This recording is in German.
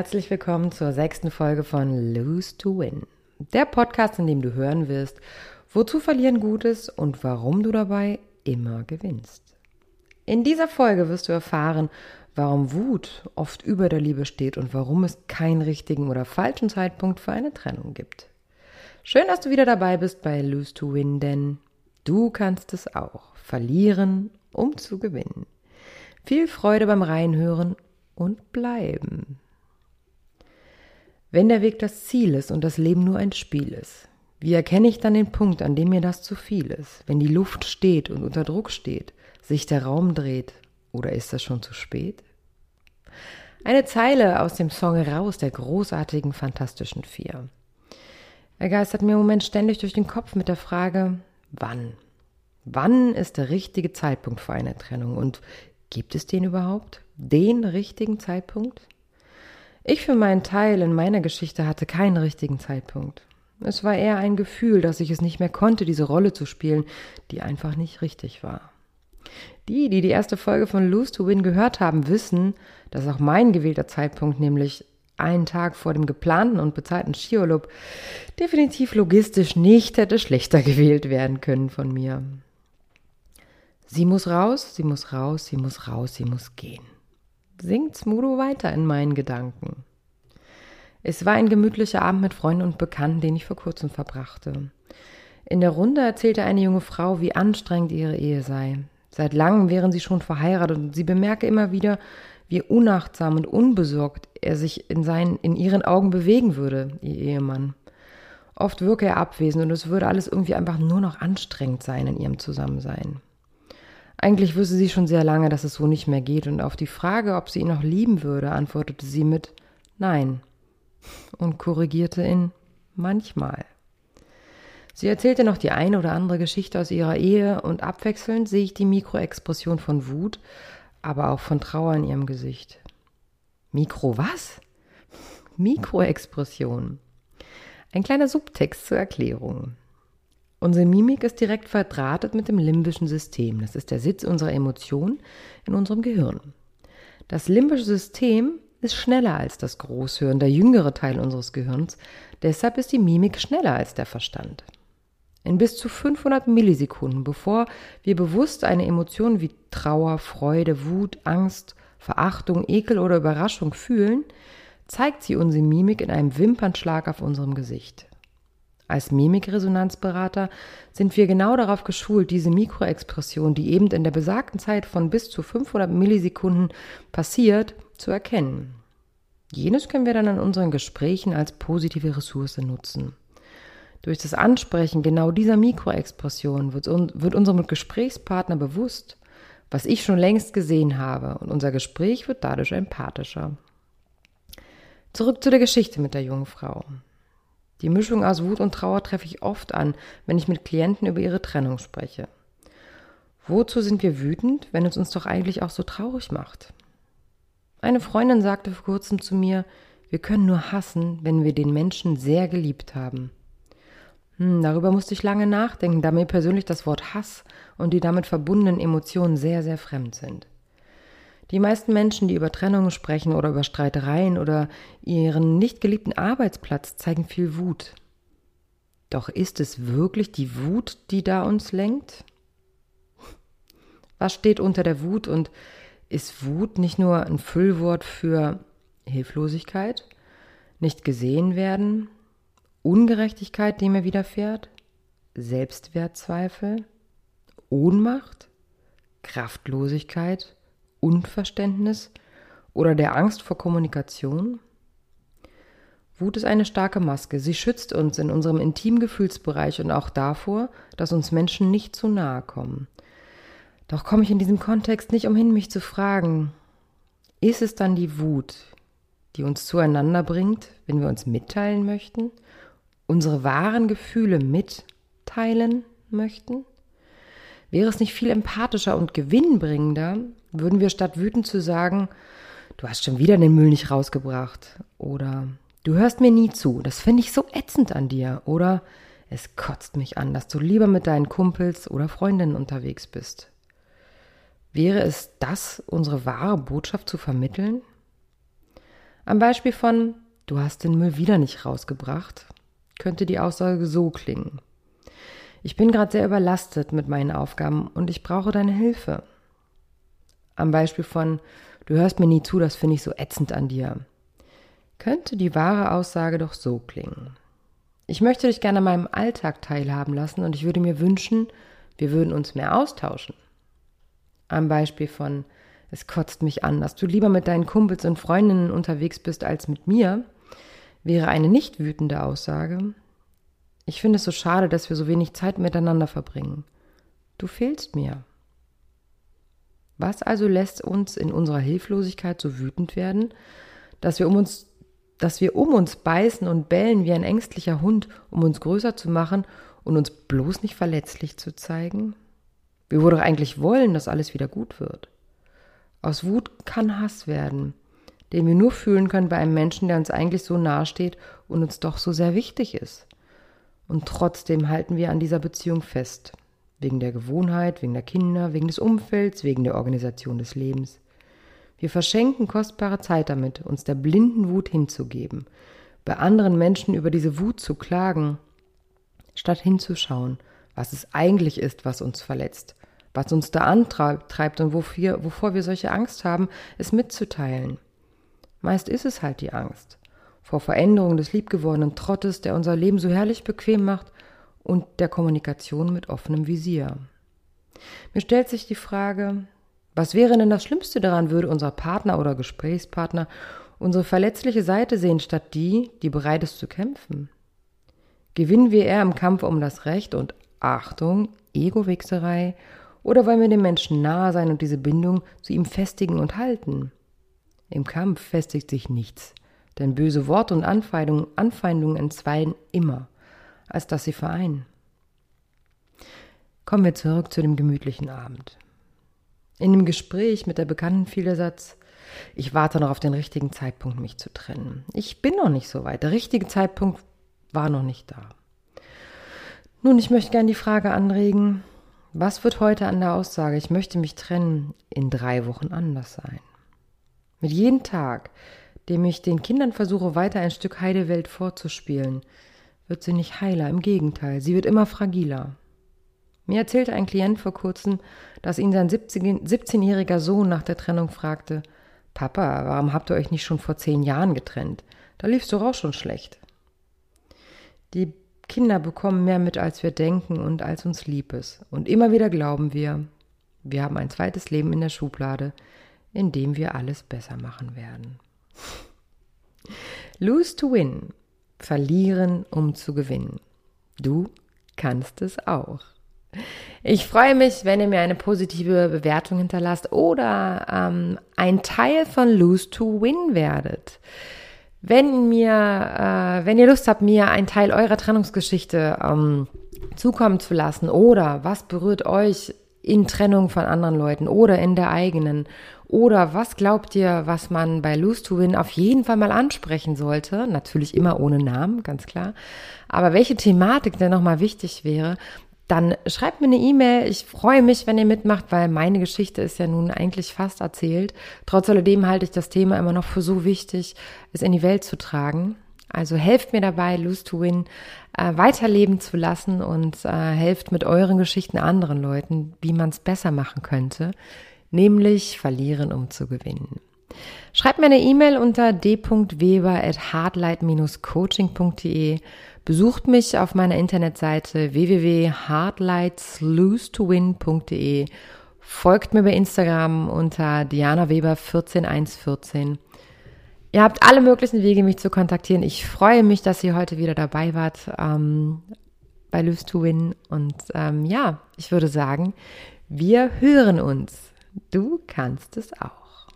Herzlich willkommen zur sechsten Folge von Lose to Win. Der Podcast, in dem du hören wirst, wozu Verlieren gut ist und warum du dabei immer gewinnst. In dieser Folge wirst du erfahren, warum Wut oft über der Liebe steht und warum es keinen richtigen oder falschen Zeitpunkt für eine Trennung gibt. Schön, dass du wieder dabei bist bei Lose to Win, denn du kannst es auch. Verlieren, um zu gewinnen. Viel Freude beim Reinhören und bleiben. Wenn der Weg das Ziel ist und das Leben nur ein Spiel ist, wie erkenne ich dann den Punkt, an dem mir das zu viel ist? Wenn die Luft steht und unter Druck steht, sich der Raum dreht, oder ist das schon zu spät? Eine Zeile aus dem Song Raus der großartigen Fantastischen Vier. Er geistert mir im Moment ständig durch den Kopf mit der Frage, wann? Wann ist der richtige Zeitpunkt für eine Trennung und gibt es den überhaupt? den richtigen Zeitpunkt? Ich für meinen Teil in meiner Geschichte hatte keinen richtigen Zeitpunkt. Es war eher ein Gefühl, dass ich es nicht mehr konnte, diese Rolle zu spielen, die einfach nicht richtig war. Die, die die erste Folge von Lose to Win gehört haben, wissen, dass auch mein gewählter Zeitpunkt, nämlich einen Tag vor dem geplanten und bezahlten Skiurlaub, definitiv logistisch nicht hätte schlechter gewählt werden können von mir. Sie muss raus, sie muss raus, sie muss raus, sie muss gehen singt Smudo weiter in meinen Gedanken. Es war ein gemütlicher Abend mit Freunden und Bekannten, den ich vor kurzem verbrachte. In der Runde erzählte eine junge Frau, wie anstrengend ihre Ehe sei. Seit langem wären sie schon verheiratet und sie bemerke immer wieder, wie unachtsam und unbesorgt er sich in, seinen, in ihren Augen bewegen würde, ihr Ehemann. Oft wirke er abwesend und es würde alles irgendwie einfach nur noch anstrengend sein in ihrem Zusammensein. Eigentlich wüsste sie schon sehr lange, dass es so nicht mehr geht, und auf die Frage, ob sie ihn noch lieben würde, antwortete sie mit Nein und korrigierte ihn manchmal. Sie erzählte noch die eine oder andere Geschichte aus ihrer Ehe und abwechselnd sehe ich die Mikroexpression von Wut, aber auch von Trauer in ihrem Gesicht. Mikro was? Mikroexpression. Ein kleiner Subtext zur Erklärung. Unsere Mimik ist direkt verdrahtet mit dem limbischen System. Das ist der Sitz unserer Emotionen in unserem Gehirn. Das limbische System ist schneller als das Großhirn, der jüngere Teil unseres Gehirns. Deshalb ist die Mimik schneller als der Verstand. In bis zu 500 Millisekunden, bevor wir bewusst eine Emotion wie Trauer, Freude, Wut, Angst, Verachtung, Ekel oder Überraschung fühlen, zeigt sie unsere Mimik in einem Wimpernschlag auf unserem Gesicht. Als Mimikresonanzberater sind wir genau darauf geschult, diese Mikroexpression, die eben in der besagten Zeit von bis zu 500 Millisekunden passiert, zu erkennen. Jenes können wir dann in unseren Gesprächen als positive Ressource nutzen. Durch das Ansprechen genau dieser Mikroexpression wird, wird unserem Gesprächspartner bewusst, was ich schon längst gesehen habe, und unser Gespräch wird dadurch empathischer. Zurück zu der Geschichte mit der jungen Frau. Die Mischung aus Wut und Trauer treffe ich oft an, wenn ich mit Klienten über ihre Trennung spreche. Wozu sind wir wütend, wenn es uns doch eigentlich auch so traurig macht? Eine Freundin sagte vor kurzem zu mir, wir können nur hassen, wenn wir den Menschen sehr geliebt haben. Hm, darüber musste ich lange nachdenken, da mir persönlich das Wort Hass und die damit verbundenen Emotionen sehr, sehr fremd sind. Die meisten Menschen, die über Trennungen sprechen oder über Streitereien oder ihren nicht geliebten Arbeitsplatz, zeigen viel Wut. Doch ist es wirklich die Wut, die da uns lenkt? Was steht unter der Wut und ist Wut nicht nur ein Füllwort für Hilflosigkeit, nicht gesehen werden, Ungerechtigkeit, die mir widerfährt, Selbstwertzweifel, Ohnmacht, Kraftlosigkeit, Unverständnis oder der Angst vor Kommunikation? Wut ist eine starke Maske. Sie schützt uns in unserem intimen Gefühlsbereich und auch davor, dass uns Menschen nicht zu nahe kommen. Doch komme ich in diesem Kontext nicht umhin, mich zu fragen, ist es dann die Wut, die uns zueinander bringt, wenn wir uns mitteilen möchten, unsere wahren Gefühle mitteilen möchten? Wäre es nicht viel empathischer und gewinnbringender, würden wir statt wütend zu sagen, du hast schon wieder den Müll nicht rausgebracht oder du hörst mir nie zu, das finde ich so ätzend an dir oder es kotzt mich an, dass du lieber mit deinen Kumpels oder Freundinnen unterwegs bist. Wäre es das, unsere wahre Botschaft zu vermitteln? Am Beispiel von Du hast den Müll wieder nicht rausgebracht, könnte die Aussage so klingen. Ich bin gerade sehr überlastet mit meinen Aufgaben und ich brauche deine Hilfe. Am Beispiel von Du hörst mir nie zu, das finde ich so ätzend an dir, könnte die wahre Aussage doch so klingen. Ich möchte dich gerne an meinem Alltag teilhaben lassen und ich würde mir wünschen, wir würden uns mehr austauschen. Am Beispiel von Es kotzt mich an, dass du lieber mit deinen Kumpels und Freundinnen unterwegs bist als mit mir, wäre eine nicht wütende Aussage. Ich finde es so schade, dass wir so wenig Zeit miteinander verbringen. Du fehlst mir. Was also lässt uns in unserer Hilflosigkeit so wütend werden, dass wir um uns dass wir um uns beißen und bellen wie ein ängstlicher Hund, um uns größer zu machen und uns bloß nicht verletzlich zu zeigen? Wir wohl doch eigentlich wollen, dass alles wieder gut wird. Aus Wut kann Hass werden, den wir nur fühlen können bei einem Menschen, der uns eigentlich so nahe steht und uns doch so sehr wichtig ist. Und trotzdem halten wir an dieser Beziehung fest. Wegen der Gewohnheit, wegen der Kinder, wegen des Umfelds, wegen der Organisation des Lebens. Wir verschenken kostbare Zeit damit, uns der blinden Wut hinzugeben, bei anderen Menschen über diese Wut zu klagen, statt hinzuschauen, was es eigentlich ist, was uns verletzt, was uns da antreibt und wofür, wovor wir solche Angst haben, es mitzuteilen. Meist ist es halt die Angst vor Veränderung des liebgewordenen Trottes, der unser Leben so herrlich bequem macht, und der Kommunikation mit offenem Visier. Mir stellt sich die Frage, was wäre denn das Schlimmste daran, würde unser Partner oder Gesprächspartner unsere verletzliche Seite sehen, statt die, die bereit ist zu kämpfen? Gewinnen wir eher im Kampf um das Recht und Achtung, Ego-Wichserei, oder wollen wir dem Menschen nahe sein und diese Bindung zu ihm festigen und halten? Im Kampf festigt sich nichts, denn böse Worte und Anfeindungen, Anfeindungen entzweien immer, als dass sie vereinen. Kommen wir zurück zu dem gemütlichen Abend. In dem Gespräch mit der Bekannten fiel der Satz, ich warte noch auf den richtigen Zeitpunkt, mich zu trennen. Ich bin noch nicht so weit. Der richtige Zeitpunkt war noch nicht da. Nun, ich möchte gerne die Frage anregen, was wird heute an der Aussage, ich möchte mich trennen, in drei Wochen anders sein? Mit jedem Tag, dem ich den Kindern versuche, weiter ein Stück Heidewelt vorzuspielen, wird sie nicht heiler, im Gegenteil, sie wird immer fragiler. Mir erzählte ein Klient vor kurzem, dass ihn sein 17-jähriger Sohn nach der Trennung fragte, Papa, warum habt ihr euch nicht schon vor zehn Jahren getrennt? Da liefst du auch schon schlecht. Die Kinder bekommen mehr mit, als wir denken und als uns lieb ist. Und immer wieder glauben wir, wir haben ein zweites Leben in der Schublade, in dem wir alles besser machen werden. Lose to win. Verlieren, um zu gewinnen. Du kannst es auch. Ich freue mich, wenn ihr mir eine positive Bewertung hinterlasst oder ähm, ein Teil von Lose to Win werdet. Wenn mir, äh, wenn ihr Lust habt, mir einen Teil eurer Trennungsgeschichte ähm, zukommen zu lassen oder was berührt euch in Trennung von anderen Leuten oder in der eigenen oder was glaubt ihr, was man bei Lose to Win auf jeden Fall mal ansprechen sollte? Natürlich immer ohne Namen, ganz klar. Aber welche Thematik denn nochmal wichtig wäre, dann schreibt mir eine E-Mail. Ich freue mich, wenn ihr mitmacht, weil meine Geschichte ist ja nun eigentlich fast erzählt. Trotz alledem halte ich das Thema immer noch für so wichtig, es in die Welt zu tragen. Also helft mir dabei, Lose to Win äh, weiterleben zu lassen und äh, helft mit euren Geschichten anderen Leuten, wie man es besser machen könnte, nämlich verlieren, um zu gewinnen. Schreibt mir eine E-Mail unter d.weber at hardlight-coaching.de Besucht mich auf meiner Internetseite www.hardlightslose2win.de. Folgt mir bei Instagram unter Diana Weber 14114. Ihr habt alle möglichen Wege, mich zu kontaktieren. Ich freue mich, dass ihr heute wieder dabei wart ähm, bei Lose to Win. Und ähm, ja, ich würde sagen, wir hören uns. Du kannst es auch.